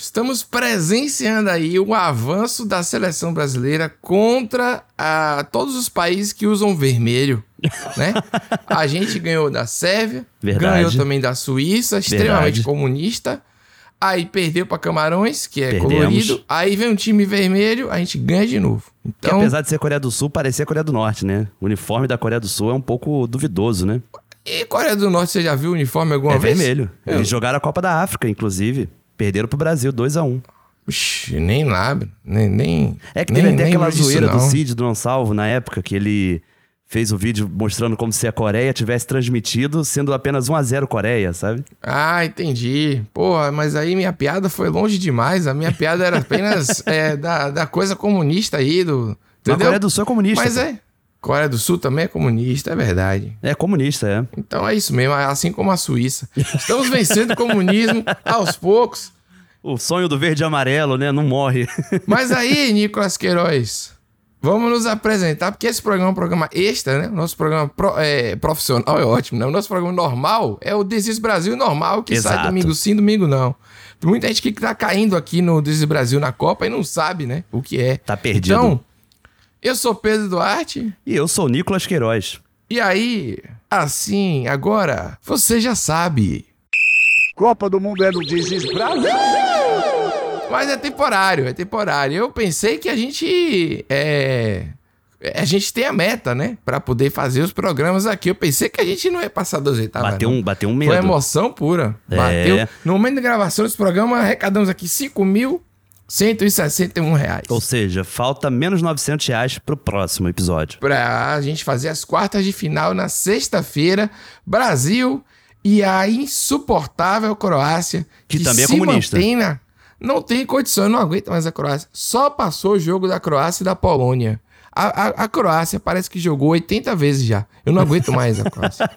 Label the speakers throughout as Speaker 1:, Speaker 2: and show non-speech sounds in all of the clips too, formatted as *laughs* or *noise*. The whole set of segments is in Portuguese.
Speaker 1: Estamos presenciando aí o avanço da seleção brasileira contra a, todos os países que usam vermelho, *laughs* né? a gente ganhou da Sérvia,
Speaker 2: Verdade.
Speaker 1: ganhou também da Suíça, extremamente comunista. Aí perdeu para Camarões, que é
Speaker 2: Perdemos.
Speaker 1: colorido. Aí vem um time vermelho, a gente ganha de novo.
Speaker 2: Que
Speaker 1: Então,
Speaker 2: apesar de ser Coreia do Sul, parecia Coreia do Norte, né? O uniforme da Coreia do Sul é um pouco duvidoso, né?
Speaker 1: e Coreia do Norte, você já viu o uniforme alguma
Speaker 2: é
Speaker 1: vez?
Speaker 2: vermelho.
Speaker 1: Eu-
Speaker 2: Eles jogaram a Copa da África, inclusive. Perderam pro Brasil, 2 a 1 um.
Speaker 1: Ixi, nem lá, nem, nem.
Speaker 2: É que
Speaker 1: nem,
Speaker 2: teve até
Speaker 1: nem
Speaker 2: aquela zoeira do. Cid, do Não Salvo, na época, que ele fez o vídeo mostrando como se a Coreia tivesse transmitido, sendo apenas 1 a 0 Coreia, sabe?
Speaker 1: Ah, entendi. Porra, mas aí minha piada foi longe demais. A minha piada era apenas *laughs* é, da, da coisa comunista aí, do.
Speaker 2: Mas a
Speaker 1: Entendeu?
Speaker 2: Coreia do Sul é comunista.
Speaker 1: Mas é. Coreia do Sul também é comunista, é verdade.
Speaker 2: É comunista, é.
Speaker 1: Então é isso mesmo, assim como a Suíça. Estamos vencendo o comunismo aos poucos.
Speaker 2: O sonho do verde e amarelo, né? Não morre. *laughs*
Speaker 1: Mas aí, Nicolas Queiroz, vamos nos apresentar, porque esse programa é um programa extra, né? O nosso programa pro- é, profissional é ótimo, né? O nosso programa normal é o Desis Brasil normal, que sai
Speaker 2: Exato.
Speaker 1: domingo sim, domingo não. Tem muita gente que tá caindo aqui no Desis Brasil na Copa e não sabe, né? O que é.
Speaker 2: Tá perdido.
Speaker 1: Então, eu sou Pedro Duarte.
Speaker 2: E eu sou Nicolas Queiroz.
Speaker 1: E aí, assim, agora, você já sabe.
Speaker 3: Copa do Mundo é no Dizes Brasil.
Speaker 1: Mas é temporário, é temporário. Eu pensei que a gente. É. A gente tem a meta, né? Pra poder fazer os programas aqui. Eu pensei que a gente não ia passar das oitavas.
Speaker 2: bateu, um, bateu um medo.
Speaker 1: Foi emoção pura.
Speaker 2: É.
Speaker 1: Bateu. No momento da gravação desse programa, arrecadamos aqui 5.161 reais.
Speaker 2: Ou seja, falta menos 900 reais pro próximo episódio.
Speaker 1: Pra gente fazer as quartas de final na sexta-feira. Brasil e a insuportável Croácia.
Speaker 2: Que também é comunista.
Speaker 1: na- Não tem condição, não aguento mais a Croácia. Só passou o jogo da Croácia e da Polônia. A, a- a Croácia parece que jogou 80 vezes já. Eu não aguento mais a Croácia.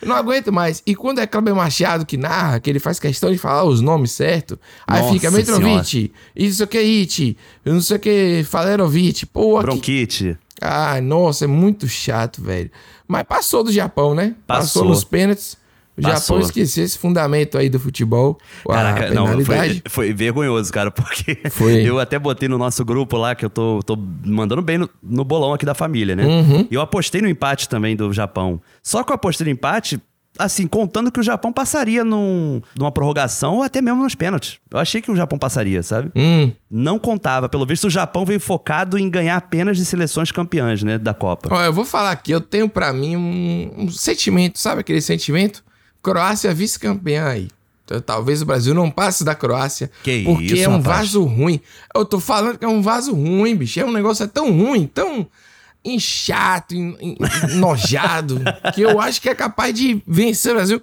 Speaker 1: Eu não aguento mais. E quando é Kleber Machado que narra, que ele faz questão de falar os nomes certos, aí
Speaker 2: Nossa
Speaker 1: fica Mitrovic, isso que é It, não sei o que, Falerovic, pô, que
Speaker 2: Bronquite.
Speaker 1: ah, nossa, é muito chato, velho. Mas passou do Japão, né? Passou,
Speaker 2: Passou.
Speaker 1: nos pênaltis. O
Speaker 2: Passou.
Speaker 1: Japão esqueceu esse fundamento aí do futebol.
Speaker 2: Caraca, não, foi, foi vergonhoso, cara, *laughs* porque
Speaker 1: Foi.
Speaker 2: eu até botei no nosso grupo lá, que eu tô, tô mandando bem no, no bolão aqui da família, né?
Speaker 1: Uhum.
Speaker 2: E eu apostei no empate também do Japão. Só que eu apostei no empate, assim, contando que o Japão passaria num, numa prorrogação ou até mesmo nos pênaltis. Eu achei que o Japão passaria, sabe?
Speaker 1: Hum.
Speaker 2: Não contava. Pelo visto, o Japão veio focado em ganhar apenas de seleções campeãs, né, da Copa.
Speaker 1: Ó, eu vou falar aqui, eu tenho pra mim um, um sentimento, sabe aquele sentimento? Croácia vice-campeã aí. Então, talvez o Brasil não passe da Croácia.
Speaker 2: Que
Speaker 1: porque
Speaker 2: isso,
Speaker 1: é um
Speaker 2: rapaz.
Speaker 1: vaso ruim. Eu tô falando que é um vaso ruim, bicho. É um negócio é tão ruim, tão inchato, en- *laughs* enojado, que eu acho que é capaz de vencer o Brasil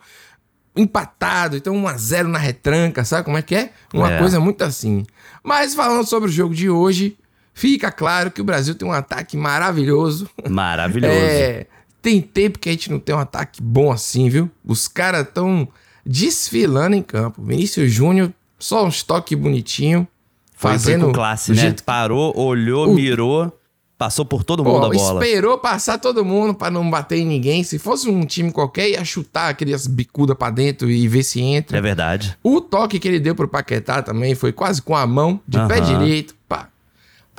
Speaker 1: empatado. Então 1x0 na retranca, sabe como é que é? Uma
Speaker 2: É.
Speaker 1: coisa muito assim. Mas falando sobre o jogo de hoje, fica claro que o Brasil tem um ataque maravilhoso.
Speaker 2: Maravilhoso.
Speaker 1: É, tem tempo que a gente não tem um ataque bom assim, viu? Os caras estão desfilando em campo. Vinícius Júnior, só um estoque bonitinho.
Speaker 2: Foi,
Speaker 1: fazendo
Speaker 2: foi com classe, né?
Speaker 1: jeito-
Speaker 2: Parou, olhou,
Speaker 1: O-
Speaker 2: mirou, passou por todo mundo
Speaker 1: Pô,
Speaker 2: a bola.
Speaker 1: esperou passar todo mundo pra não bater em ninguém. Se fosse um time qualquer, ia chutar aquelas bicudas pra dentro e ver se entra.
Speaker 2: É verdade.
Speaker 1: O toque que ele deu pro Paquetá também foi quase com a mão, de pé direito.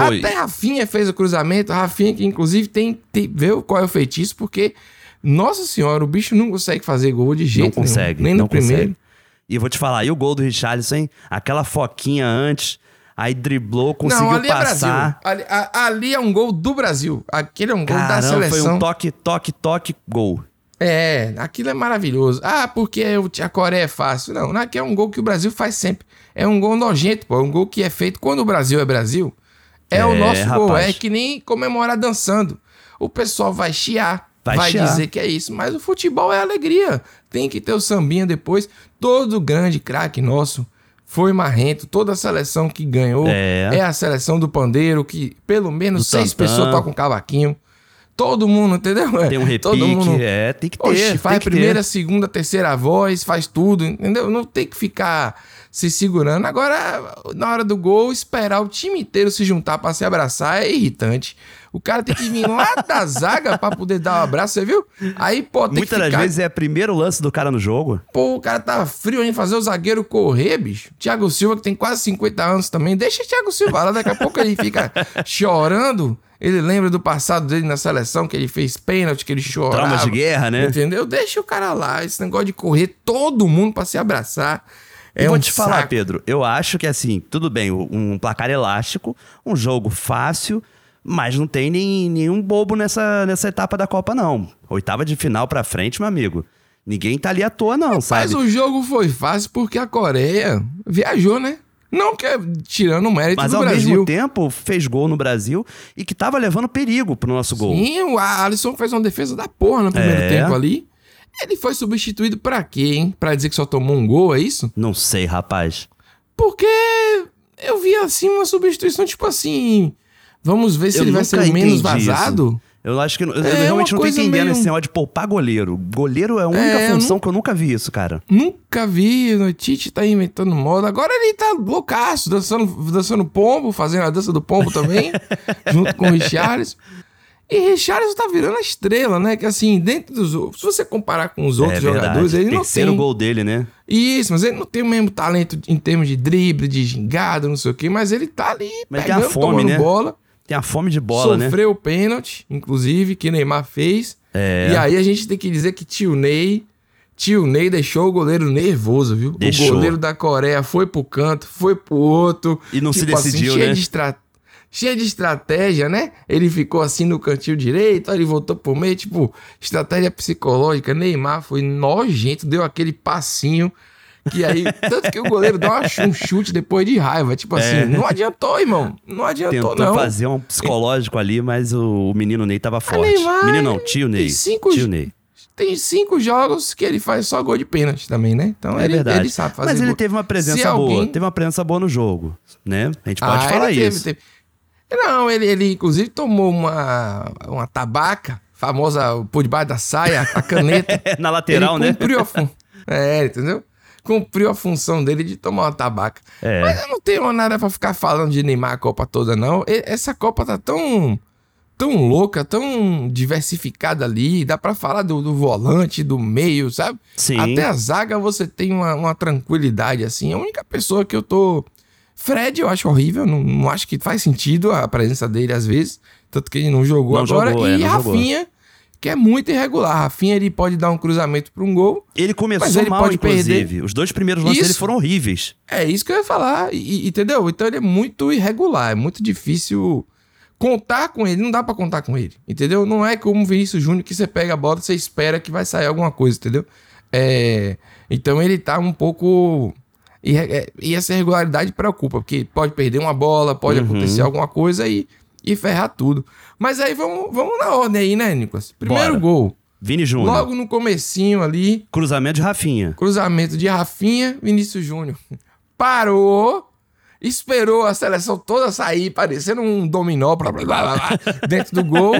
Speaker 2: Foi.
Speaker 1: Até Rafinha fez o cruzamento. Rafinha, que inclusive tem, tem. Vê qual é o feitiço, porque. Nossa senhora, o bicho não consegue fazer gol de jeito
Speaker 2: não
Speaker 1: nenhum,
Speaker 2: consegue.
Speaker 1: Nem no
Speaker 2: não
Speaker 1: primeiro.
Speaker 2: Consegue. E eu vou te falar, e o gol do Richarlison, hein? Aquela foquinha antes, aí driblou, conseguiu
Speaker 1: não, ali é
Speaker 2: passar.
Speaker 1: Ali, a- ali é um gol do Brasil. Aquele é um gol da
Speaker 2: Caramba, foi
Speaker 1: seleção.
Speaker 2: um toque, toque, toque, gol.
Speaker 1: É, aquilo é maravilhoso. Ah, porque a Coreia é fácil. Não, aqui é um gol que o Brasil faz sempre. É um gol nojento, pô. É um gol que é feito quando o Brasil é Brasil. É,
Speaker 2: É,
Speaker 1: o nosso gol.
Speaker 2: rapaz.
Speaker 1: É que nem comemorar dançando. O pessoal vai chiar, vai,
Speaker 2: Vai chiar.
Speaker 1: dizer que é isso. Mas o futebol é alegria. Tem que ter o sambinha depois. Todo grande craque nosso foi marrento. Toda a seleção que ganhou
Speaker 2: É.
Speaker 1: a seleção do pandeiro, que pelo menos
Speaker 2: Do
Speaker 1: seis
Speaker 2: tantã.
Speaker 1: pessoas tocam cavaquinho. Todo mundo, entendeu?
Speaker 2: Tem um repique,
Speaker 1: Todo mundo
Speaker 2: é, tem que ter.
Speaker 1: Oxe, faz primeira,
Speaker 2: ter.
Speaker 1: segunda, terceira voz, faz tudo, entendeu? Não tem que ficar se segurando. Agora, na hora do gol, esperar o time inteiro se juntar pra se abraçar é irritante. O cara tem que vir lá *laughs* da zaga pra poder dar um abraço, você viu? Aí, pô, tem
Speaker 2: Muitas das vezes é o primeiro lance do cara no jogo.
Speaker 1: Pô, o cara tá frio em fazer o zagueiro correr, bicho. Thiago Silva, que tem quase 50 anos também. Deixa o Thiago Silva lá, daqui a pouco ele fica *laughs* chorando. Ele lembra do passado dele na seleção, que ele fez pênalti, que ele chorava.
Speaker 2: Traumas de guerra, né?
Speaker 1: Entendeu? Deixa o cara lá. Esse negócio de correr todo mundo pra se abraçar. É
Speaker 2: eu vou
Speaker 1: um
Speaker 2: te falar,
Speaker 1: saco.
Speaker 2: Pedro, eu acho que assim, tudo bem, um placar elástico, um jogo fácil, mas não tem nem, nenhum bobo nessa, nessa etapa da Copa, não. Oitava de final pra frente, meu amigo. Ninguém tá ali à toa, não,
Speaker 1: Mas
Speaker 2: sabe?
Speaker 1: o jogo foi fácil porque a Coreia viajou, né? Não que tirando o mérito
Speaker 2: Mas
Speaker 1: do
Speaker 2: ao
Speaker 1: Brasil.
Speaker 2: mesmo tempo fez gol no Brasil e que tava levando perigo pro nosso gol.
Speaker 1: Sim, o Alisson fez uma defesa da porra no primeiro
Speaker 2: É.
Speaker 1: tempo ali. Ele foi substituído pra quê, hein? Pra dizer que só tomou um gol, é isso?
Speaker 2: Não sei, rapaz.
Speaker 1: Porque eu vi assim uma substituição, tipo assim. Vamos ver se
Speaker 2: Eu
Speaker 1: ele vai ser menos vazado.
Speaker 2: Eu acho que eu
Speaker 1: É,
Speaker 2: realmente não tô entendendo
Speaker 1: meio-
Speaker 2: esse negócio de poupar goleiro. Goleiro é a única
Speaker 1: É,
Speaker 2: função que eu nunca vi isso, cara.
Speaker 1: Nunca vi, o Tite tá inventando moda. Agora ele tá loucaço, dançando, dançando pombo, fazendo a dança do pombo também, *laughs* junto com o Richarlison. E Richarlison tá virando a estrela, né? Que assim, dentro dos outros, se você comparar com os outros
Speaker 2: é
Speaker 1: jogadores, ele não
Speaker 2: Terceiro
Speaker 1: tem.
Speaker 2: gol dele, né?
Speaker 1: Isso, mas ele não tem o mesmo talento em termos de drible, de gingada, não sei o quê, mas ele tá ali
Speaker 2: Mas tem a
Speaker 1: pegando,
Speaker 2: fome, né?
Speaker 1: bola.
Speaker 2: Tem a fome de bola, né?
Speaker 1: sofreu o pênalti, inclusive, que Neymar fez.
Speaker 2: É.
Speaker 1: E aí a gente tem que dizer que tio Ney, tio Ney deixou o goleiro nervoso, viu?
Speaker 2: Deixou.
Speaker 1: O goleiro da Coreia foi pro canto, foi pro outro. Tipo
Speaker 2: E não se decidiu,
Speaker 1: cheio
Speaker 2: né?
Speaker 1: De estra... Cheio de estratégia, né? Ele ficou assim no cantinho direito, aí ele voltou pro meio, tipo, estratégia psicológica. Neymar foi nojento, deu aquele passinho. Que aí, *laughs* tanto que o goleiro dá chu- um chute depois de raiva. Tipo assim,
Speaker 2: É.
Speaker 1: não adiantou, irmão. Não adiantou,
Speaker 2: Tentou
Speaker 1: não.
Speaker 2: fazer um psicológico ali, mas o, menino Ney tava forte.
Speaker 1: Neymar,
Speaker 2: menino não, tio Ney.
Speaker 1: cinco
Speaker 2: Tio Ney.
Speaker 1: Tem cinco jogos que ele faz só gol de pênalti também, né? Então
Speaker 2: É
Speaker 1: ele,
Speaker 2: verdade.
Speaker 1: ele sabe fazer
Speaker 2: mas ele
Speaker 1: gol.
Speaker 2: teve uma
Speaker 1: Se
Speaker 2: presença boa.
Speaker 1: alguém-
Speaker 2: Teve uma presença boa no jogo, né? A gente pode
Speaker 1: Ah,
Speaker 2: falar
Speaker 1: ele teve-
Speaker 2: isso.
Speaker 1: teve. Não, ele, ele inclusive tomou uma, uma tabaca, famosa por debaixo da saia, a caneta. *laughs*
Speaker 2: Na lateral,
Speaker 1: ele
Speaker 2: né?
Speaker 1: cumpriu a fun... É, entendeu? Cumpriu a função dele de tomar uma tabaca.
Speaker 2: É.
Speaker 1: Mas eu não tenho nada pra ficar falando de Neymar a Copa toda, não. E- Essa Copa tá tão tão louca, tão diversificada ali. Dá pra falar do, do volante, do meio, sabe?
Speaker 2: Sim.
Speaker 1: Até a zaga você tem uma, uma tranquilidade, assim. A única pessoa que eu tô. Fred, eu acho horrível. Não, não acho que faz sentido a presença dele às vezes. Tanto que ele não jogou
Speaker 2: Não
Speaker 1: agora.
Speaker 2: jogou, é,
Speaker 1: e
Speaker 2: jogou.
Speaker 1: Rafinha, que é muito irregular. Rafinha, ele pode dar um cruzamento pra um gol.
Speaker 2: Ele começou
Speaker 1: ele
Speaker 2: mal,
Speaker 1: pode
Speaker 2: inclusive.
Speaker 1: perder.
Speaker 2: Os dois primeiros lances
Speaker 1: Isso.
Speaker 2: dele foram horríveis.
Speaker 1: É isso que eu ia falar, e- entendeu? Então ele é muito irregular, é muito difícil contar com ele, não dá pra contar com ele, entendeu? Não é como o Vinícius Júnior que você pega a bola e você espera que vai sair alguma coisa, entendeu? É, então ele tá um pouco... E, é- e essa irregularidade preocupa, porque pode perder uma bola, pode
Speaker 2: Uhum.
Speaker 1: acontecer alguma coisa e, e ferrar tudo. Mas aí vamos, vamos na ordem aí, né, Nicolas? Primeiro
Speaker 2: Bora.
Speaker 1: gol,
Speaker 2: Vini Júnior.
Speaker 1: logo no comecinho ali,
Speaker 2: Cruzamento de Rafinha.
Speaker 1: Cruzamento de Rafinha, Vinícius Júnior. *laughs* Parou, esperou a seleção toda sair, parecendo um dominó blá, blá, blá, dentro do gol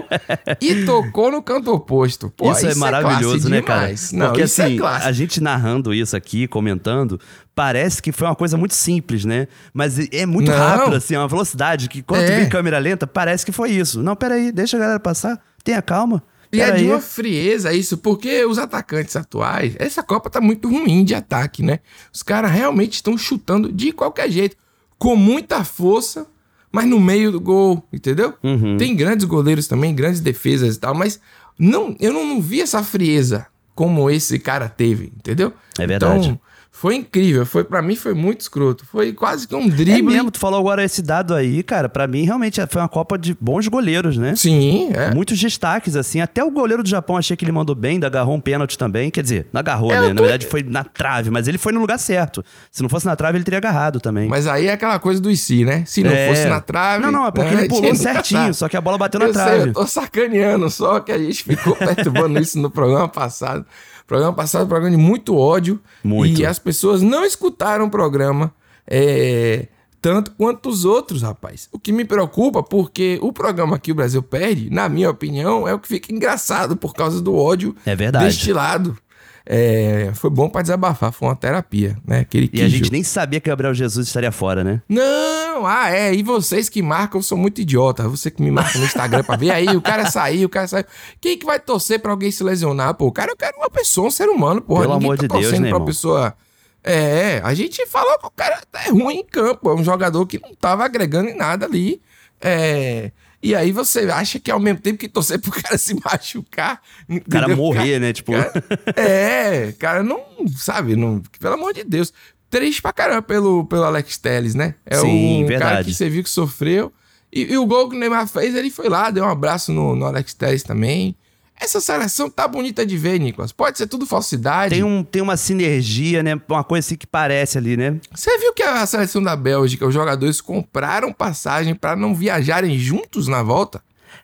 Speaker 1: e tocou no canto oposto. Pô,
Speaker 2: isso, é maravilhoso,
Speaker 1: classe
Speaker 2: né, cara?
Speaker 1: Não,
Speaker 2: Porque
Speaker 1: isso
Speaker 2: assim,
Speaker 1: é
Speaker 2: a gente narrando isso aqui, comentando, parece que foi uma coisa muito simples, né? Mas é muito
Speaker 1: Não.
Speaker 2: rápido, assim, é uma velocidade que quando tu
Speaker 1: É.
Speaker 2: vê em câmera lenta, parece que foi isso. Não, peraí, deixa a galera passar, tenha calma.
Speaker 1: E é
Speaker 2: Peraí.
Speaker 1: de uma frieza isso, porque os atacantes atuais, essa Copa tá muito ruim de ataque, né? Os caras realmente estão chutando de qualquer jeito, com muita força, mas no meio do gol, entendeu?
Speaker 2: Uhum.
Speaker 1: Tem grandes goleiros também, grandes defesas e tal, mas não, eu não, não vi essa frieza como esse cara teve, entendeu?
Speaker 2: É verdade.
Speaker 1: Então, foi incrível, foi para mim foi muito escroto, foi quase que um
Speaker 2: É
Speaker 1: drible.
Speaker 2: mesmo, tu falou agora esse dado aí, cara, pra mim realmente foi uma Copa de bons goleiros, né?
Speaker 1: Sim, é.
Speaker 2: Muitos destaques, assim. Até o goleiro do Japão achei que ele mandou bem, ainda agarrou um pênalti também. Quer dizer, não agarrou,
Speaker 1: É,
Speaker 2: né?
Speaker 1: eu
Speaker 2: Na
Speaker 1: tô-
Speaker 2: verdade foi na trave, mas ele foi no lugar certo. Se não fosse na trave, ele teria agarrado também.
Speaker 1: Mas aí é aquela coisa do IC, né? Se não
Speaker 2: É.
Speaker 1: fosse na trave.
Speaker 2: Não, não, é porque
Speaker 1: né,
Speaker 2: ele pulou *laughs* certinho, só que a bola bateu na
Speaker 1: eu Sei,
Speaker 2: trave.
Speaker 1: eu tô sacaneando só que a gente ficou *laughs* perturbando isso no programa passado. Programa passado, programa de muito ódio.
Speaker 2: Muito.
Speaker 1: E as pessoas não escutaram o programa é, tanto quanto os outros, rapaz. O que me preocupa, porque o programa que o Brasil perde, na minha opinião, é o que fica engraçado por causa do ódio
Speaker 2: É verdade.
Speaker 1: destilado. É, foi bom pra desabafar, foi uma terapia, né? Aquele
Speaker 2: E a gente nem sabia que o Gabriel Jesus estaria fora, né?
Speaker 1: Não, ah, é. E vocês que marcam são muito idiota. Você que me marca no Instagram pra ver aí, o cara saiu, o cara saiu. Quem que vai torcer pra alguém se lesionar, pô? O cara, eu quero uma pessoa, um ser humano, porra.
Speaker 2: Pelo amor
Speaker 1: tá
Speaker 2: de Deus,
Speaker 1: torcendo
Speaker 2: né,
Speaker 1: pra
Speaker 2: irmão?
Speaker 1: pessoa. É, a gente falou que o cara é ruim em campo, é um jogador que não tava agregando em nada ali. É. E aí você acha que ao mesmo tempo que torcer pro cara *laughs* se machucar.
Speaker 2: O cara morrer, né? Tipo, *laughs*
Speaker 1: É, cara, não, sabe, não, pelo amor de Deus. Triste pra caramba pelo, pelo Alex Telles, né? É
Speaker 2: Sim,
Speaker 1: um cara
Speaker 2: verdade.
Speaker 1: que você viu que sofreu. E, e o gol que o Neymar fez, ele foi lá, deu um abraço no, no Alex Telles também. Essa seleção tá bonita de ver, Nicolas. Pode ser tudo falsidade.
Speaker 2: tem, um, tem uma sinergia, né? Uma coisa assim que parece ali, né?
Speaker 1: Você viu que a seleção da Bélgica, os jogadores compraram passagem pra não viajarem juntos na volta?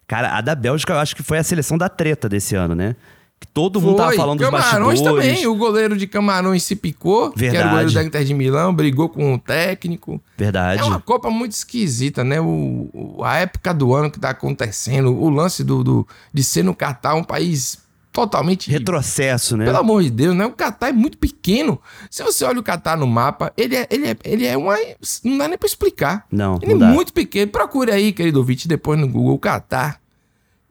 Speaker 2: Cara, a da Bélgica eu acho que foi a seleção da treta desse ano, né? Que todo mundo tava
Speaker 1: Foi.
Speaker 2: falando dos
Speaker 1: Camarões
Speaker 2: bastidores.
Speaker 1: também. O goleiro de Camarões se picou, que era o
Speaker 2: Verdade.
Speaker 1: goleiro da Inter de Milão, brigou com o técnico.
Speaker 2: Verdade.
Speaker 1: É uma Copa muito esquisita, né? O, o- a época do ano que tá acontecendo, o lance do, do- de ser no Catar um país totalmente.
Speaker 2: Retrocesso, né?
Speaker 1: Pelo amor de Deus, né? O Catar é muito pequeno. Se você olha o Catar no mapa, ele é, ele é, ele é uma. Não dá nem pra explicar.
Speaker 2: Não,
Speaker 1: Ele
Speaker 2: não
Speaker 1: é
Speaker 2: dá.
Speaker 1: muito pequeno. Procure aí, querido ouvinte, depois no Google Catar.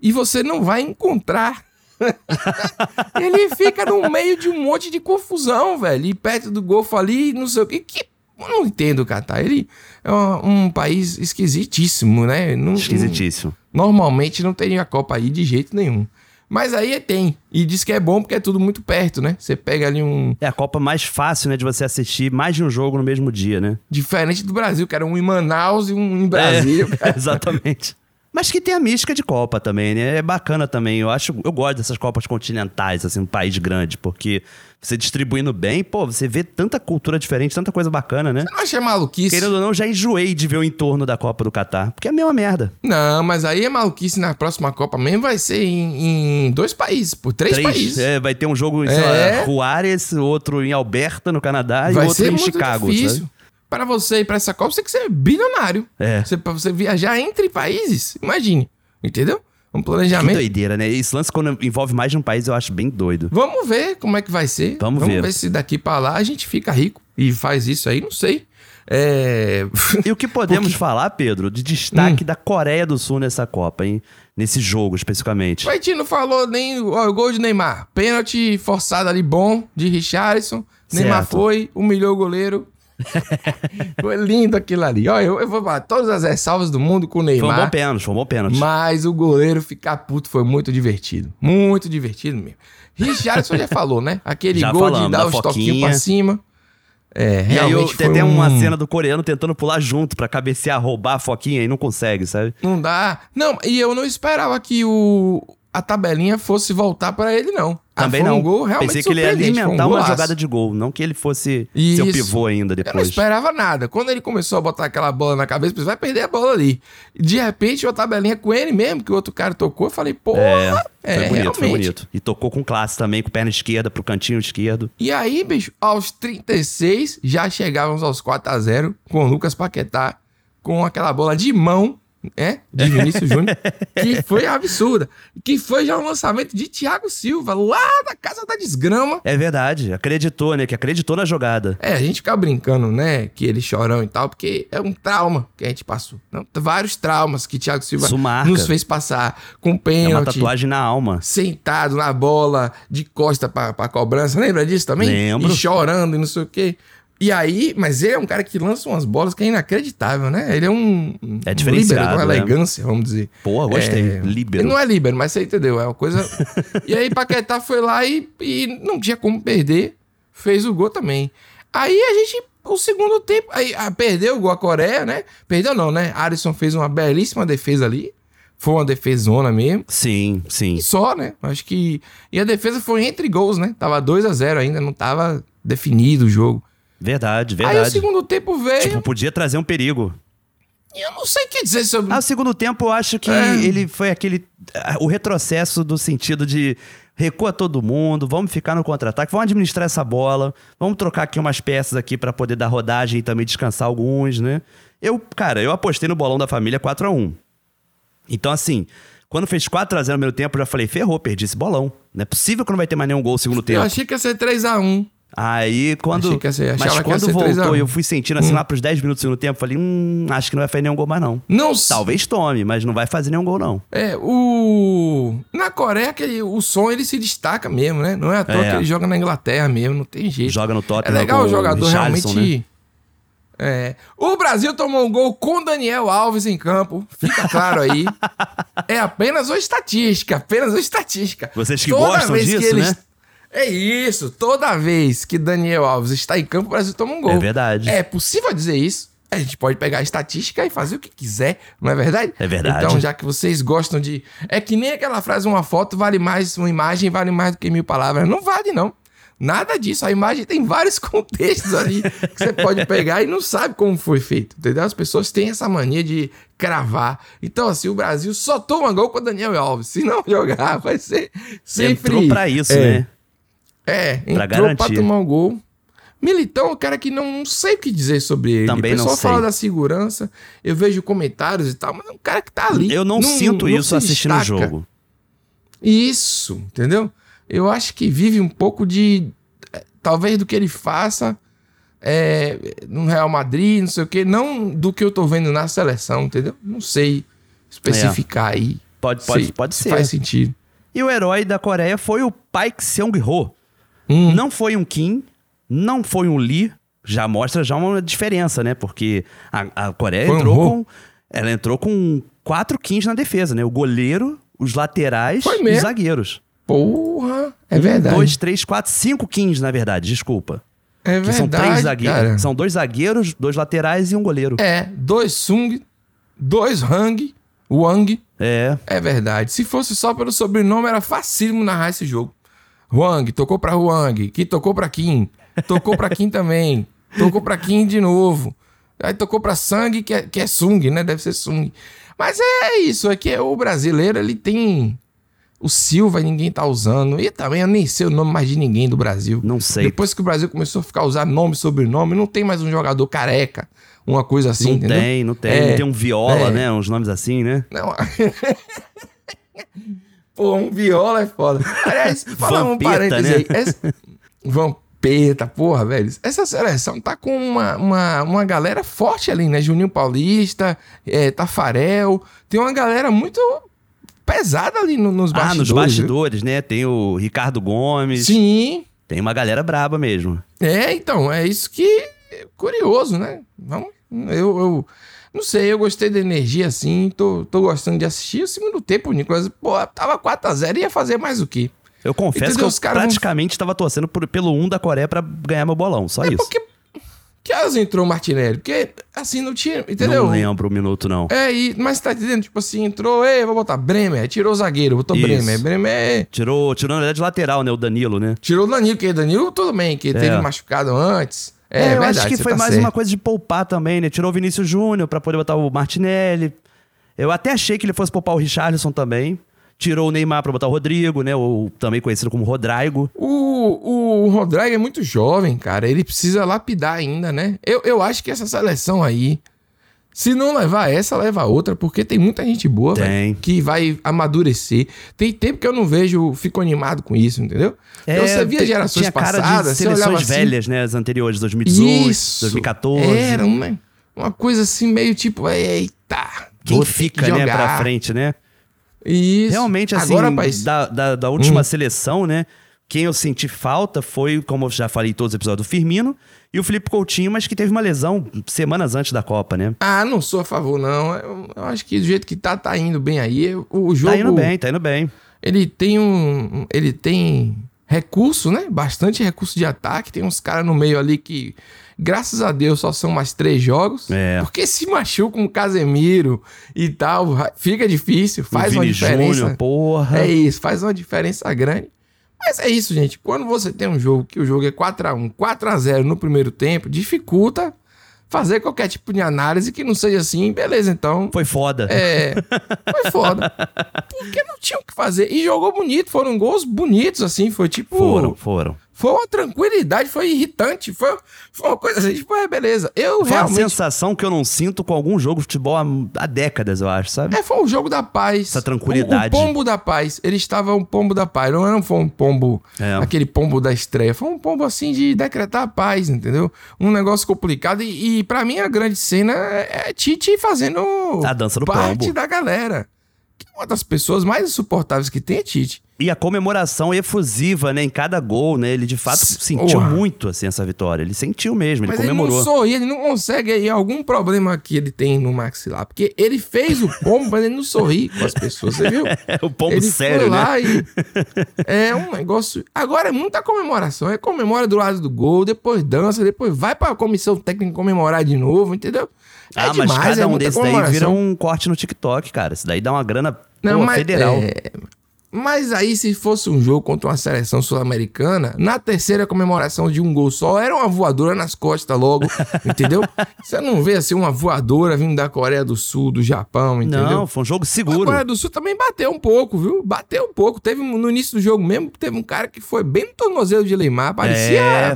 Speaker 1: E você não vai encontrar. *laughs* ele fica no meio de um monte de confusão, velho. E perto do Golfo ali, não sei o que. que eu não entendo o Catar. Ele é um, um país esquisitíssimo, né? Não-
Speaker 2: Esquisitíssimo.
Speaker 1: não- normalmente não teria a Copa aí de jeito nenhum. Mas aí tem. E diz que é bom porque é tudo muito perto, né? Você pega ali um.
Speaker 2: É a Copa mais fácil, né, de você assistir mais de um jogo no mesmo dia, né?
Speaker 1: Diferente do Brasil, que era um em Manaus e um em Brasília.
Speaker 2: É, *laughs* exatamente. Mas que tem a mística de Copa também, né? É bacana também. Eu acho, eu gosto dessas Copas continentais, assim, um país grande, porque você distribuindo bem, pô, você vê tanta cultura diferente, tanta coisa bacana, né?
Speaker 1: Não achei maluquice.
Speaker 2: Querendo ou não, já enjoei de ver o entorno da Copa do Catar, porque é a mesma merda.
Speaker 1: Não, mas aí é maluquice na próxima Copa mesmo vai ser em, em dois países, por três, países.
Speaker 2: É, vai ter um jogo em
Speaker 1: É.
Speaker 2: Juárez, outro em Alberta, no Canadá, e
Speaker 1: vai
Speaker 2: outro
Speaker 1: ser
Speaker 2: em
Speaker 1: muito
Speaker 2: Chicago.
Speaker 1: difícil.
Speaker 2: sabe?
Speaker 1: Para você ir para essa Copa, você tem que ser bilionário.
Speaker 2: É.
Speaker 1: Você, pra você viajar entre países, imagine. Entendeu? Um
Speaker 2: Que
Speaker 1: planejamento.
Speaker 2: doideira, né? Esse lance quando envolve mais de um país eu acho bem doido.
Speaker 1: Vamos ver como é que vai ser.
Speaker 2: Vamos ver.
Speaker 1: se daqui para lá a gente fica rico e faz isso aí, não sei. É...
Speaker 2: E o que *laughs* podemos falar, Pedro, de destaque da Coreia do Sul nessa Copa, hein? Nesse jogo especificamente.
Speaker 1: O Haiti não falou nem ó, o gol de Neymar. Pênalti forçado ali bom de Richarlison. Neymar
Speaker 2: Certo.
Speaker 1: foi, humilhou o goleiro. *laughs* foi lindo aquilo ali. Ó, eu, eu vou falar todas as ressalvas do mundo com o
Speaker 2: Foi um bom
Speaker 1: Neymar.
Speaker 2: pênalti, foi um bom pênalti.
Speaker 1: Mas o goleiro ficar puto foi muito divertido. Muito divertido mesmo. Richarlison já falou, né? Aquele
Speaker 2: Já
Speaker 1: gol de
Speaker 2: falamos,
Speaker 1: dar
Speaker 2: da
Speaker 1: os toquinhos
Speaker 2: foquinha.
Speaker 1: pra cima. É,
Speaker 2: E aí eu,
Speaker 1: foi
Speaker 2: tem até
Speaker 1: um...
Speaker 2: uma cena do coreano tentando pular junto pra cabecear, roubar a foquinha e não consegue, sabe?
Speaker 1: Não dá. Não, e eu não esperava que o... a tabelinha fosse voltar pra ele, não. Ah,
Speaker 2: Também
Speaker 1: foi
Speaker 2: não.
Speaker 1: gol realmente
Speaker 2: Pensei que ele ia
Speaker 1: foi um
Speaker 2: alimentar uma jogada de gol, não que ele fosse
Speaker 1: Isso.
Speaker 2: seu pivô ainda
Speaker 1: Eu não
Speaker 2: depois.
Speaker 1: esperava nada. Quando ele começou a botar aquela bola na cabeça, pensei, vai perder a bola ali. De repente, uma tabelinha com ele mesmo, que o outro cara tocou, eu falei, porra,
Speaker 2: É,
Speaker 1: é,
Speaker 2: foi bonito, foi
Speaker 1: realmente.
Speaker 2: bonito. E tocou com classe também, com perna esquerda pro cantinho esquerdo.
Speaker 1: E aí, bicho, aos 36, já chegávamos aos 4 a 0 com o Lucas Paquetá, com aquela bola de mão, é, de Vinícius Júnior, *laughs* que foi absurda. Que foi já um lançamento de Thiago Silva, lá da Casa da Desgrama.
Speaker 2: É verdade, acreditou, né? Que acreditou na jogada.
Speaker 1: É, a gente fica brincando, né? Que ele chorão e tal, porque é um trauma que a gente passou. Não, vários traumas que Thiago Silva nos fez passar com
Speaker 2: É uma
Speaker 1: pênalti,
Speaker 2: tatuagem na alma.
Speaker 1: sentado na bola, de costa pra, pra cobrança. Lembra disso também?
Speaker 2: Lembro.
Speaker 1: E chorando e não sei o quê. E aí, mas ele é um cara que lança umas bolas que é inacreditável, né? Ele é um. um
Speaker 2: É diferenciado,
Speaker 1: líbero, uma
Speaker 2: né?
Speaker 1: elegância, vamos dizer.
Speaker 2: Pô, gostei.
Speaker 1: É,
Speaker 2: Líbero.
Speaker 1: Ele não é líbero, mas você entendeu. É uma coisa. *laughs* e aí, Paquetá foi lá e, e não tinha como perder. Fez o gol também. Aí a gente. O segundo tempo. Aí, ah, perdeu o gol a Coreia, né? Perdeu não, né? Alisson fez uma belíssima defesa ali. Foi uma defesona mesmo.
Speaker 2: Sim, sim.
Speaker 1: E só, né? Acho que. E a defesa foi entre gols, né? Tava 2 a 0 ainda, não tava definido o jogo.
Speaker 2: Verdade,
Speaker 1: Aí o
Speaker 2: verdade.
Speaker 1: segundo tempo veio.
Speaker 2: Tipo, podia trazer um perigo.
Speaker 1: eu não sei o que dizer sobre.
Speaker 2: Ah, o segundo tempo eu acho que
Speaker 1: É.
Speaker 2: ele foi aquele. ah, O retrocesso do sentido de recua todo mundo, vamos ficar no contra-ataque, vamos administrar essa bola, vamos trocar aqui umas peças aqui pra poder dar rodagem e também descansar alguns, né? Eu, cara, eu apostei no bolão da família 4 a 1 Então, assim, Quando fez 4x0 no primeiro tempo, eu já falei, ferrou, perdi esse bolão. Não é possível que não vai ter mais nenhum gol no segundo
Speaker 1: Eu
Speaker 2: tempo.
Speaker 1: achei que ia ser 3x1.
Speaker 2: Aí, quando.
Speaker 1: Que ser-
Speaker 2: mas
Speaker 1: que
Speaker 2: quando
Speaker 1: ser 3 a 1.
Speaker 2: voltou eu fui sentindo assim lá pros 10 minutos do segundo tempo, falei, hum, acho que não vai fazer nenhum gol mais, não.
Speaker 1: Não
Speaker 2: Talvez tome, mas não vai fazer nenhum gol, não.
Speaker 1: É, o. Na Coreia, aquele, o som ele se destaca mesmo, né? Não é à toa
Speaker 2: É.
Speaker 1: que ele joga na Inglaterra mesmo, não tem jeito.
Speaker 2: Joga no
Speaker 1: É
Speaker 2: Tottenham.
Speaker 1: legal
Speaker 2: com
Speaker 1: o jogador
Speaker 2: Richarlison,
Speaker 1: realmente.
Speaker 2: né?
Speaker 1: É. O Brasil tomou um gol com Daniel Alves em campo. Fica claro aí. *laughs* é apenas uma estatística, apenas uma estatística.
Speaker 2: Vocês que gostam disso, né?
Speaker 1: É isso. Toda vez que Daniel Alves está em campo, o Brasil toma um gol.
Speaker 2: É verdade.
Speaker 1: É possível dizer isso. A gente pode pegar a estatística e fazer o que quiser, não é verdade?
Speaker 2: É verdade.
Speaker 1: Então, já que vocês gostam de. É que nem aquela frase: uma foto vale mais, uma imagem vale mais do que mil palavras. Não vale, não. Nada disso. A imagem tem vários *laughs* contextos ali que você pode pegar e não sabe como foi feito, entendeu? As pessoas têm essa mania de cravar. Então, assim, o Brasil só toma gol com o Daniel Alves. Se não jogar, *laughs* vai ser sempre.
Speaker 2: Entrou pra isso,
Speaker 1: é,
Speaker 2: né?
Speaker 1: É, entrou pra,
Speaker 2: garantir.
Speaker 1: tomar o gol. Militão é um cara que não, não sei o que dizer sobre ele.
Speaker 2: Também
Speaker 1: o
Speaker 2: não
Speaker 1: pessoal
Speaker 2: sei.
Speaker 1: fala da segurança, eu vejo comentários e tal, mas é um cara que tá ali.
Speaker 2: Eu não, sinto
Speaker 1: não
Speaker 2: isso assistindo o jogo.
Speaker 1: Isso, entendeu? Eu acho que vive um pouco de. eh, Talvez do que ele faça é, no Real Madrid, não sei o quê, não do que eu tô vendo na seleção, entendeu? Não sei especificar aí.
Speaker 2: Pode, pode, pode
Speaker 1: se
Speaker 2: ser.
Speaker 1: Faz sentido.
Speaker 2: E o herói da Coreia foi o Paik Seong-ho.
Speaker 1: Hum.
Speaker 2: Não foi um Kim, não foi um Lee. Já mostra já uma diferença, né? Porque a, a Coreia
Speaker 1: Foi um
Speaker 2: entrou
Speaker 1: Ho.
Speaker 2: com... Ela entrou com quatro Kings na defesa, né? O goleiro, os laterais e os zagueiros.
Speaker 1: Porra, é
Speaker 2: Um,
Speaker 1: verdade.
Speaker 2: dois, três, quatro, cinco Kings, na verdade. Desculpa.
Speaker 1: é
Speaker 2: Que
Speaker 1: verdade.
Speaker 2: são três zagueiros.
Speaker 1: cara.
Speaker 2: São dois zagueiros, dois laterais e um goleiro.
Speaker 1: É, dois Sung, dois Hang, Wang.
Speaker 2: É.
Speaker 1: É verdade. Se fosse só pelo sobrenome, era facílimo narrar esse jogo. Wang, tocou pra Wang, que tocou pra Kim, tocou pra Kim também, tocou pra Kim de novo. Aí tocou pra Sang, que é, que é Sung, né? Deve ser Sung. Mas é isso, é que o brasileiro, ele tem o Silva, ninguém tá usando. E também eu nem sei o nome mais de ninguém do Brasil.
Speaker 2: Não sei.
Speaker 1: Depois que o Brasil começou a ficar a usar nome e sobrenome, não tem mais um jogador careca, uma coisa assim,
Speaker 2: não
Speaker 1: entendeu?
Speaker 2: tem, não tem.
Speaker 1: É,
Speaker 2: Não tem um viola,
Speaker 1: é.
Speaker 2: né? Uns nomes assim, né?
Speaker 1: Não. *laughs* Pô, um viola é foda. Aliás, *laughs* fala um
Speaker 2: Vampeta,
Speaker 1: parêntese
Speaker 2: né?
Speaker 1: aí. Essa... Vampeta, porra, velho. Essa seleção tá com uma, uma, uma galera forte ali, né? Juninho Paulista, é, Tafarel. Tem uma galera muito pesada ali no- nos
Speaker 2: Ah,
Speaker 1: bastidores.
Speaker 2: nos
Speaker 1: viu?
Speaker 2: bastidores, né? Tem o Ricardo Gomes.
Speaker 1: Sim.
Speaker 2: Tem uma galera braba mesmo.
Speaker 1: É, então, é isso que é curioso, né? Vamos, eu, eu não sei, eu gostei da energia assim, tô, tô gostando de assistir. O segundo tempo, o Nicolas, pô, tava 4x0 ia fazer mais o quê?
Speaker 2: Eu confesso
Speaker 1: Entendeu?
Speaker 2: que eu
Speaker 1: vão-
Speaker 2: praticamente estava torcendo por- pelo 1 da Coreia pra ganhar meu bolão. Só
Speaker 1: É
Speaker 2: isso.
Speaker 1: porque. Que horas entrou o Martinelli? Porque assim não tinha. Entendeu?
Speaker 2: Não lembro o minuto, não.
Speaker 1: É, e, mas tá entendendo? Tipo assim, entrou, ei, vou botar Bremer, tirou o zagueiro, botou
Speaker 2: Isso.
Speaker 1: Bremer. Bremer
Speaker 2: Tirou, tirou na verdade de lateral, né? O Danilo, né?
Speaker 1: tirou o Danilo, que Danilo tudo bem, que teve
Speaker 2: É.
Speaker 1: machucado antes. É,
Speaker 2: eu
Speaker 1: verdade,
Speaker 2: acho que foi
Speaker 1: tá
Speaker 2: mais
Speaker 1: certo.
Speaker 2: uma coisa de poupar também, né? Tirou o Vinícius Júnior pra poder botar o Martinelli. Eu até achei que ele fosse poupar o Richarlison também. Tirou o Neymar pra botar o Rodrigo, né? Ou também conhecido como Rodrigo.
Speaker 1: O, o Rodrigo é muito jovem, cara. Ele precisa lapidar ainda, né? Eu, eu acho que essa seleção aí, se não levar essa, leva outra, porque tem muita gente boa, velho, que vai amadurecer. Tem tempo que eu não vejo, fico animado com isso, entendeu? então você via
Speaker 2: É,
Speaker 1: gerações
Speaker 2: tinha cara
Speaker 1: passadas,
Speaker 2: de seleções
Speaker 1: assim,
Speaker 2: velhas, né? As anteriores, 2018,
Speaker 1: Isso.
Speaker 2: 2014.
Speaker 1: Era uma, uma coisa assim, meio tipo, eita.
Speaker 2: Quem fica,
Speaker 1: que
Speaker 2: né, pra frente, né?
Speaker 1: Isso.
Speaker 2: Realmente, assim,
Speaker 1: Agora, rapaz,
Speaker 2: da, da, da última
Speaker 1: Hum.
Speaker 2: seleção, né? Quem eu senti falta foi, como eu já falei em todos os episódios, do Firmino e o Felipe Coutinho, mas que teve uma lesão semanas antes da Copa, né?
Speaker 1: Ah, não sou a favor, não. Eu, eu acho que do jeito que tá, tá indo bem aí. O jogo.
Speaker 2: Tá indo bem, tá indo bem.
Speaker 1: Ele tem um. Ele tem recurso, né? Bastante recurso de ataque. Tem uns caras no meio ali que, graças a Deus, só são mais três jogos.
Speaker 2: É.
Speaker 1: Porque se machuca um Casemiro e tal, fica difícil, faz uma diferença.
Speaker 2: Júnior, porra.
Speaker 1: É isso, faz uma diferença grande. Mas é isso, gente. Quando você tem um jogo que o jogo é 4x1, 4x0 no primeiro tempo, dificulta fazer qualquer tipo de análise que não seja assim, beleza, então.
Speaker 2: Foi foda.
Speaker 1: É. Foi foda. Porque não tinha o que fazer. E jogou bonito, foram gols bonitos, assim. Foi tipo.
Speaker 2: Foram, foram.
Speaker 1: Foi uma tranquilidade, foi irritante, foi, foi uma coisa assim, tipo, é, beleza. Eu
Speaker 2: Foi uma
Speaker 1: realmente.
Speaker 2: sensação que eu não sinto com algum jogo de futebol há, há décadas, eu acho, sabe?
Speaker 1: É, foi um jogo da paz.
Speaker 2: Essa tranquilidade.
Speaker 1: O, o pombo da paz. Ele estava um pombo da paz. Não era um pombo,
Speaker 2: É.
Speaker 1: aquele pombo da estreia. Foi um pombo assim de decretar a paz, entendeu? Um negócio complicado. E, e para mim a grande cena é Tite fazendo
Speaker 2: A dança do
Speaker 1: parte
Speaker 2: pombo.
Speaker 1: da galera. Que uma das pessoas mais insuportáveis que tem é Tite.
Speaker 2: E a comemoração efusiva, né, em cada gol, né? Ele de fato
Speaker 1: S-
Speaker 2: sentiu
Speaker 1: Porra.
Speaker 2: muito, assim, essa vitória. Ele sentiu mesmo, ele
Speaker 1: Mas ele
Speaker 2: comemorou.
Speaker 1: não sorri, ele não consegue aí algum problema que ele tem no maxilar. Porque ele fez o pombo, mas ele não sorri com as pessoas, você viu?
Speaker 2: É *laughs* o pombo
Speaker 1: ele
Speaker 2: sério,
Speaker 1: foi
Speaker 2: né?
Speaker 1: lá e é um negócio. Agora é muita comemoração. É comemora do lado do gol, depois dança, depois vai pra comissão técnica comemorar de novo, entendeu? É
Speaker 2: ah, mas cada
Speaker 1: é
Speaker 2: um
Speaker 1: muita
Speaker 2: desses daí vira um corte no TikTok, cara. Isso daí dá uma grana
Speaker 1: Não,
Speaker 2: pô,
Speaker 1: mas,
Speaker 2: federal.
Speaker 1: é, mas aí, se fosse um jogo contra uma seleção sul-americana, na terceira comemoração de um gol só, era uma voadora nas costas logo, *laughs* entendeu? Você não vê assim uma voadora vindo da Coreia do Sul, do Japão, entendeu?
Speaker 2: Não, foi um jogo
Speaker 1: A
Speaker 2: seguro.
Speaker 1: Coreia do Sul também bateu um pouco, viu? Bateu um pouco. Teve no início do jogo mesmo, teve um cara que foi bem no tornozelo de Neymar, parecia
Speaker 2: É,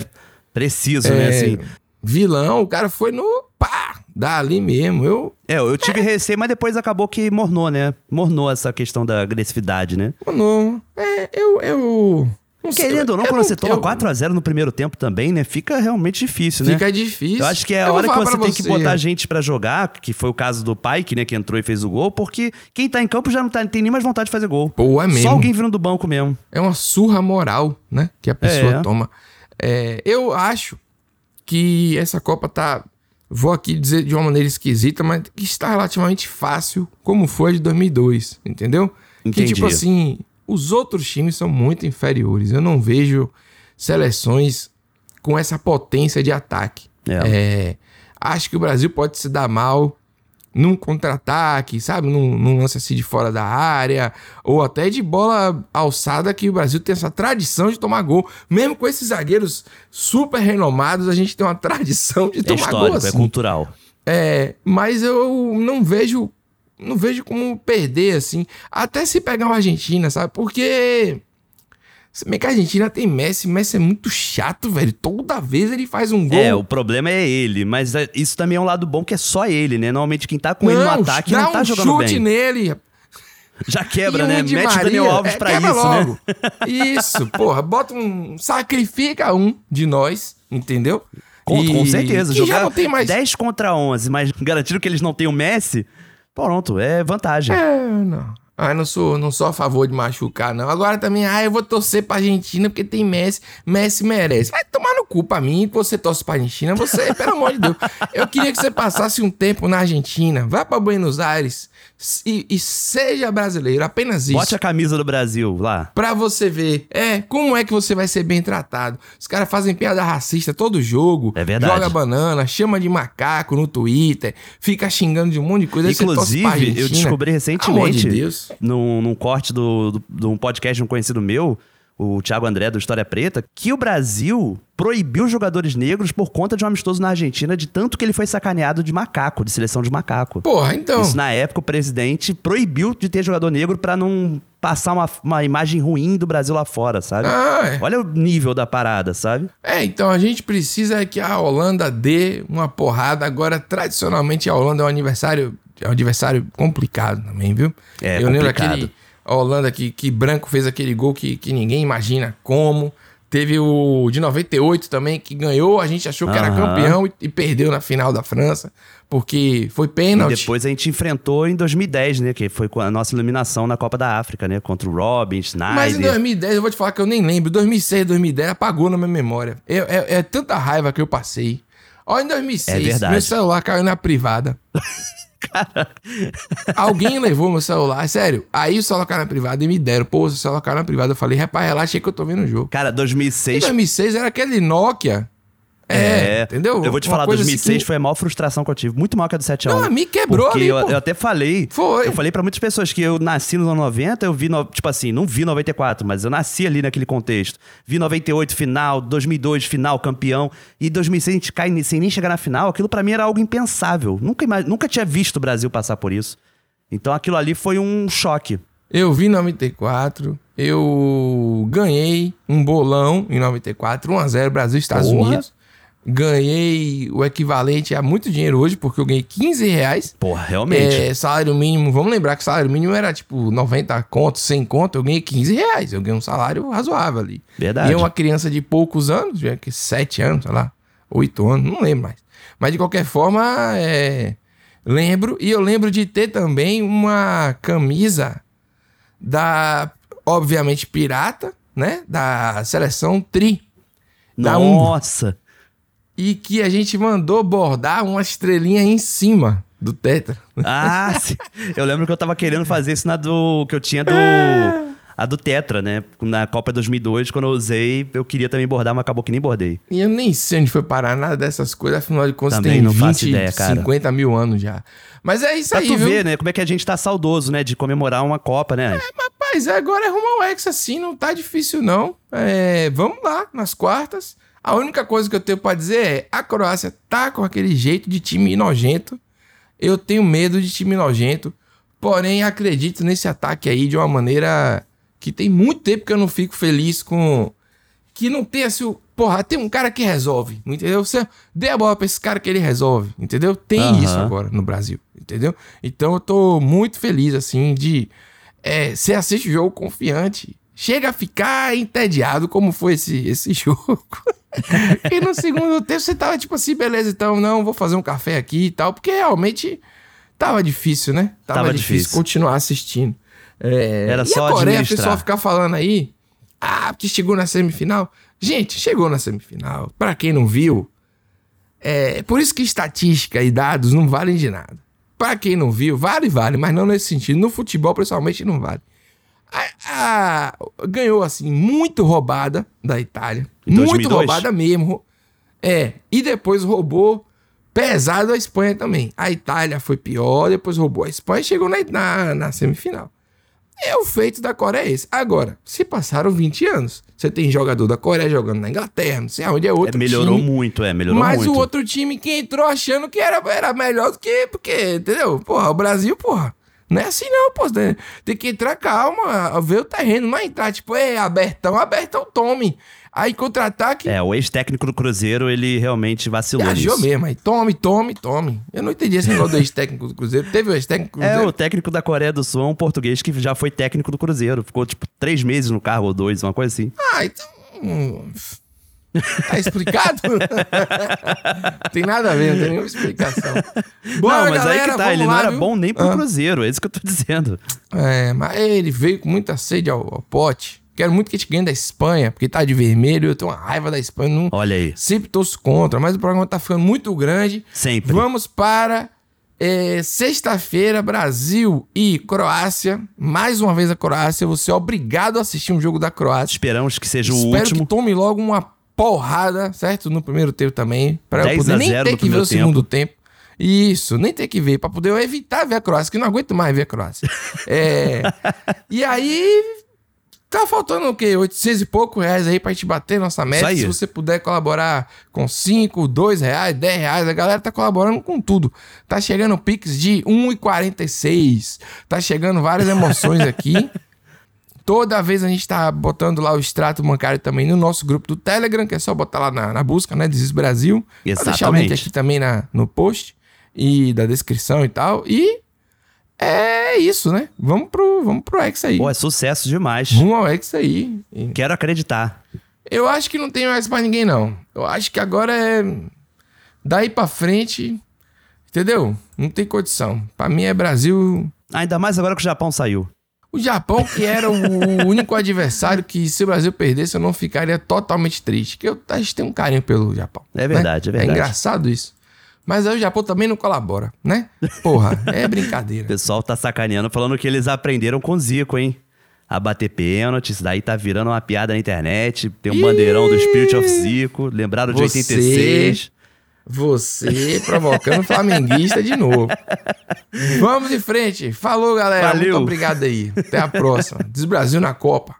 Speaker 2: preciso, né?
Speaker 1: é,
Speaker 2: Assim.
Speaker 1: vilão. O cara foi no pá, dali mesmo. Eu
Speaker 2: É, eu tive receio, mas depois acabou que mornou, né? Mornou essa questão da agressividade, né?
Speaker 1: não, é, eu eu não
Speaker 2: Querendo ou não, quando você toma
Speaker 1: eu-
Speaker 2: 4x0 no primeiro tempo também, né? Fica realmente difícil, né?
Speaker 1: Fica difícil.
Speaker 2: Eu acho que é a hora que você tem que
Speaker 1: você.
Speaker 2: botar gente pra jogar, que foi o caso do Pike, né, que entrou e fez o gol, porque quem tá em campo já não tá, tem nem mais vontade de fazer gol.
Speaker 1: Pô, é mesmo.
Speaker 2: Só alguém vindo do banco mesmo.
Speaker 1: É uma surra moral, né? Que a pessoa
Speaker 2: É.
Speaker 1: toma. É, eu acho que essa Copa tá. Vou aqui dizer de uma maneira esquisita, mas que está relativamente fácil, como foi a de 2002, entendeu?
Speaker 2: Entendi.
Speaker 1: Que tipo assim, os outros times são muito inferiores. Eu não vejo seleções com essa potência de ataque.
Speaker 2: É.
Speaker 1: É, acho que o Brasil pode se dar mal num contra-ataque, sabe? Num, num lance assim de fora da área, ou até de bola alçada, que o Brasil tem essa tradição de tomar gol. Mesmo com esses zagueiros super renomados, a gente tem uma tradição de
Speaker 2: É
Speaker 1: tomar gol assim.
Speaker 2: é cultural.
Speaker 1: É, mas eu não vejo não vejo como perder assim, até se pegar uma Argentina, sabe? Porque se bem que a Argentina tem Messi, Messi é muito chato, velho. Toda vez ele faz um gol.
Speaker 2: É, o problema é ele, mas é- isso também é um lado bom que é só ele, né? Normalmente quem tá com ele no ataque
Speaker 1: dá
Speaker 2: não tá
Speaker 1: um
Speaker 2: jogando
Speaker 1: chute
Speaker 2: bem.
Speaker 1: nele.
Speaker 2: Já quebra,
Speaker 1: E
Speaker 2: né?
Speaker 1: um
Speaker 2: Mete o Daniel
Speaker 1: Maria,
Speaker 2: Alves
Speaker 1: é,
Speaker 2: pra isso, né?
Speaker 1: logo. Isso, porra, bota um. Sacrifica um de nós, entendeu?
Speaker 2: Com,
Speaker 1: E-
Speaker 2: com certeza.
Speaker 1: que
Speaker 2: Jogar
Speaker 1: já não tem mais.
Speaker 2: 10 contra 11, mas *laughs* garantindo que eles não têm o Messi, pronto, é vantagem.
Speaker 1: É, não. Ah, não sou, não sou a favor de machucar, não. Agora também, ah, eu vou torcer pra Argentina porque tem Messi. Messi merece. Vai tomar no cu pra mim que você torce pra Argentina. Você, pelo amor de Deus. Eu queria que você passasse um tempo na Argentina. Vá pra Buenos Aires e, e seja brasileiro. Apenas isso.
Speaker 2: Bote a camisa do Brasil lá.
Speaker 1: Pra você ver, é, como é que você vai ser bem tratado. Os caras fazem piada racista todo jogo.
Speaker 2: É verdade.
Speaker 1: Joga banana, chama de macaco no Twitter, fica xingando de um monte de coisa.
Speaker 2: Inclusive, eu descobri recentemente,
Speaker 1: de Deus.
Speaker 2: num, num corte do, do, de um podcast de um conhecido meu, o Thiago André, do História Preta, que o Brasil proibiu jogadores negros por conta de um amistoso na Argentina, de tanto que ele foi sacaneado de macaco, de seleção de macaco.
Speaker 1: Porra, então.
Speaker 2: Isso na época o presidente proibiu de ter jogador negro pra não passar uma, uma imagem ruim do Brasil lá fora, sabe?
Speaker 1: Ah, é.
Speaker 2: Olha o nível da parada, sabe?
Speaker 1: É, então a gente precisa que a Holanda dê uma porrada. Agora, tradicionalmente, a Holanda é um aniversário, é um adversário complicado também, viu?
Speaker 2: É,
Speaker 1: Eu lembro
Speaker 2: complicado.
Speaker 1: aquele a Holanda que, que Branco fez aquele gol que, que ninguém imagina como. Teve o de 98 também, que ganhou, a gente achou que era
Speaker 2: Aham.
Speaker 1: campeão e, e perdeu na final da França, porque foi
Speaker 2: E
Speaker 1: pênalti.
Speaker 2: depois a gente enfrentou em 2010, né? Que foi com a nossa eliminação na Copa da África, né? Contra o Robin, Snyder.
Speaker 1: Mas em 2010, eu vou te falar que eu nem lembro. 2006, 2010, apagou na minha memória. Eu- é, é tanta raiva que eu passei. Ó, em 2006,
Speaker 2: É verdade.
Speaker 1: meu celular caiu na privada. *laughs* Alguém levou meu celular, sério. Aí o celular caiu na privada e me deram. Pô, o celular caiu na privada. Eu falei, rapaz, relaxa que eu tô vendo o jogo.
Speaker 2: Cara,
Speaker 1: Em
Speaker 2: 2006
Speaker 1: 2006 era aquele Nokia. É, entendeu?
Speaker 2: Eu vou te
Speaker 1: Uma
Speaker 2: falar,
Speaker 1: coisa
Speaker 2: 2006
Speaker 1: assim que-
Speaker 2: foi a maior frustração que eu tive. Muito maior que a do 7x1.
Speaker 1: Não, a mim quebrou
Speaker 2: Porque
Speaker 1: ali,
Speaker 2: eu, eu até falei.
Speaker 1: Foi.
Speaker 2: Eu falei pra muitas pessoas que eu nasci nos anos 90, eu vi, no- tipo assim, não vi 94, mas eu nasci ali naquele contexto. Vi 98 final, 2002 final, campeão. E 2006 a gente cai sem nem chegar na final. Aquilo pra mim era algo impensável. Nunca, ima- nunca tinha visto o Brasil passar por isso. Então aquilo ali foi um choque.
Speaker 1: Eu vi 94, eu ganhei um bolão em 94, 1x0 Brasil e Estados
Speaker 2: Porra.
Speaker 1: Unidos. Ganhei o equivalente a muito dinheiro hoje, porque eu ganhei 15 reais.
Speaker 2: Porra, realmente.
Speaker 1: É, salário mínimo, vamos lembrar que salário mínimo era tipo 90 conto, 100 conto, eu ganhei 15 reais. Eu ganhei um salário razoável ali.
Speaker 2: Verdade.
Speaker 1: E uma criança de poucos anos, já que 7 anos, sei lá, 8 anos, não lembro mais. Mas de qualquer forma, é, lembro. E eu lembro de ter também uma camisa da, obviamente, pirata, né? Da seleção Tri. Da
Speaker 2: Nossa.
Speaker 1: E que a gente mandou bordar uma estrelinha em cima do tetra.
Speaker 2: Ah. Eu lembro que eu tava querendo fazer isso na do. que eu tinha do. A do Tetra, né? Na Copa 2002, quando eu usei, eu queria também bordar, mas acabou que nem bordei.
Speaker 1: E eu nem sei onde foi parar nada dessas coisas, afinal de contas
Speaker 2: Também
Speaker 1: tem
Speaker 2: não
Speaker 1: 20,
Speaker 2: faço ideia, cara.
Speaker 1: 50 mil anos já. Mas é isso
Speaker 2: Pra
Speaker 1: aí,
Speaker 2: tu
Speaker 1: viu?
Speaker 2: ver, né? Como é que a gente tá saudoso, né? De comemorar uma Copa, né?
Speaker 1: Rapaz, agora é rumo ao Hexa assim, não tá difícil não. É, vamos lá, nas quartas. A única coisa que eu tenho pra dizer é, a Croácia tá com aquele jeito de time nojento. Eu tenho medo de time nojento, porém acredito nesse ataque aí de uma maneira que tem muito tempo que eu não fico feliz com... Que não tem assim, porra, tem um cara que resolve, entendeu? Você dê a bola pra esse cara que ele resolve, entendeu? Tem
Speaker 2: Aham.
Speaker 1: isso agora no Brasil, entendeu? Então eu tô muito feliz, assim, de é, você assiste o jogo confiante. Chega a ficar entediado como foi esse, esse *laughs* jogo. e no segundo tempo você tava tipo assim, beleza, então não, vou fazer um café aqui e tal, porque realmente tava difícil, né? Tava,
Speaker 2: Tava
Speaker 1: difícil,
Speaker 2: difícil.
Speaker 1: continuar assistindo. É,
Speaker 2: Era
Speaker 1: e
Speaker 2: só
Speaker 1: a Coreia, o pessoal ficar falando aí, ah, porque chegou na semifinal. Gente, chegou na semifinal. Pra quem não viu, é por isso que estatística e dados não valem de nada. Pra quem não viu, vale, vale, mas não nesse sentido. No futebol, principalmente, não vale. A- a- ganhou, assim, muito roubada da Itália.
Speaker 2: Em
Speaker 1: muito
Speaker 2: 2002?
Speaker 1: roubada mesmo. É. E depois roubou pesado a Espanha também. A Itália foi pior, depois roubou a Espanha e chegou na, na, na semifinal. É o feito da Coreia é esse. Agora, se passaram 20 anos, você tem jogador da Coreia jogando na Inglaterra, não sei aonde é
Speaker 2: É,
Speaker 1: outro
Speaker 2: melhorou
Speaker 1: time.
Speaker 2: muito, é, melhorou
Speaker 1: Mas
Speaker 2: muito.
Speaker 1: o outro time que entrou achando que era, era melhor do que. Porque, entendeu? Porra, o Brasil, porra. Não é assim não, pô. Tem, que entrar calma, ver o terreno, não é entrar tipo, é abertão, abertão, tome. Aí contra-ataque,
Speaker 2: É, o ex-técnico do Cruzeiro, ele realmente vacilou nisso.
Speaker 1: mesmo. Aí tome, tome, tome. Eu não entendi esse negócio do ex-técnico do Cruzeiro. Teve o ex-técnico do
Speaker 2: É,
Speaker 1: Cruzeiro?
Speaker 2: o técnico da Coreia do Sul é um português que já foi técnico do Cruzeiro. Ficou, tipo, três meses no cargo ou dois, uma coisa assim.
Speaker 1: Ah, então. Tá explicado? *laughs* tem nada a ver, não tem nenhuma explicação. Bora,
Speaker 2: não, mas aí
Speaker 1: galera,
Speaker 2: que tá, ele não
Speaker 1: lá,
Speaker 2: era
Speaker 1: viu?
Speaker 2: bom nem pro
Speaker 1: Ah.
Speaker 2: Cruzeiro, é isso que eu tô dizendo.
Speaker 1: É, mas ele veio com muita sede ao, ao pote. Quero muito que a gente ganhe da Espanha, porque tá de vermelho. Eu tenho uma raiva da Espanha. Não,
Speaker 2: Olha aí.
Speaker 1: sempre torço contra, mas o programa tá ficando muito grande.
Speaker 2: Sempre.
Speaker 1: Vamos para é, sexta-feira, Brasil e Croácia. Mais uma vez a Croácia. Você é obrigado a assistir um jogo da Croácia.
Speaker 2: Esperamos que seja o
Speaker 1: Espero
Speaker 2: último.
Speaker 1: que tome logo uma porrada, certo? No primeiro tempo também. Pra eu
Speaker 2: 10
Speaker 1: poder nem
Speaker 2: 0
Speaker 1: ter que ver o segundo tempo. Isso, nem ter que ver, pra poder eu evitar ver a Croácia, que eu não aguento mais ver a Croácia. *laughs* É, e aí, tá faltando o quê? 800 e pouco reais aí pra gente bater nossa meta. Se você puder colaborar com 5, 2 reais, 10 reais, a galera tá colaborando com tudo. Tá chegando Pix de 1,46. Tá chegando várias emoções aqui. *laughs* Toda vez a gente tá botando lá o extrato bancário também no nosso grupo do Telegram, que é só botar lá na, na busca, né? Desis Brasil. Vou deixar o link
Speaker 2: Exatamente.
Speaker 1: aqui também na, no post e da descrição e tal. E é isso, né? Vamos pro, vamos pro X aí.
Speaker 2: Pô, é sucesso demais.
Speaker 1: Rumo ao X aí.
Speaker 2: Quero acreditar.
Speaker 1: Eu acho que não tem mais pra ninguém, não. Eu acho que agora é. Daí pra frente. Entendeu? Não tem condição. Pra mim é Brasil.
Speaker 2: Ainda mais agora que o Japão saiu.
Speaker 1: O Japão, que era o único adversário que, se o Brasil perdesse, eu não ficaria totalmente triste. Que eu, a gente tem um carinho pelo Japão.
Speaker 2: É verdade,
Speaker 1: né?
Speaker 2: é verdade.
Speaker 1: É engraçado isso. Mas aí o Japão também não colabora, né? Porra, é *laughs*
Speaker 2: O
Speaker 1: brincadeira.
Speaker 2: pessoal tá sacaneando, falando que eles aprenderam com o Zico, hein? A bater pênalti, isso daí tá virando uma piada na internet. Tem um bandeirão do Spirit of Zico, lembraram de
Speaker 1: Você-
Speaker 2: 86.
Speaker 1: Você provocando flamenguista de novo. Vamos em frente. Falou, galera.
Speaker 2: Valeu.
Speaker 1: Muito obrigado aí. Até a próxima. Desbrasil na Copa.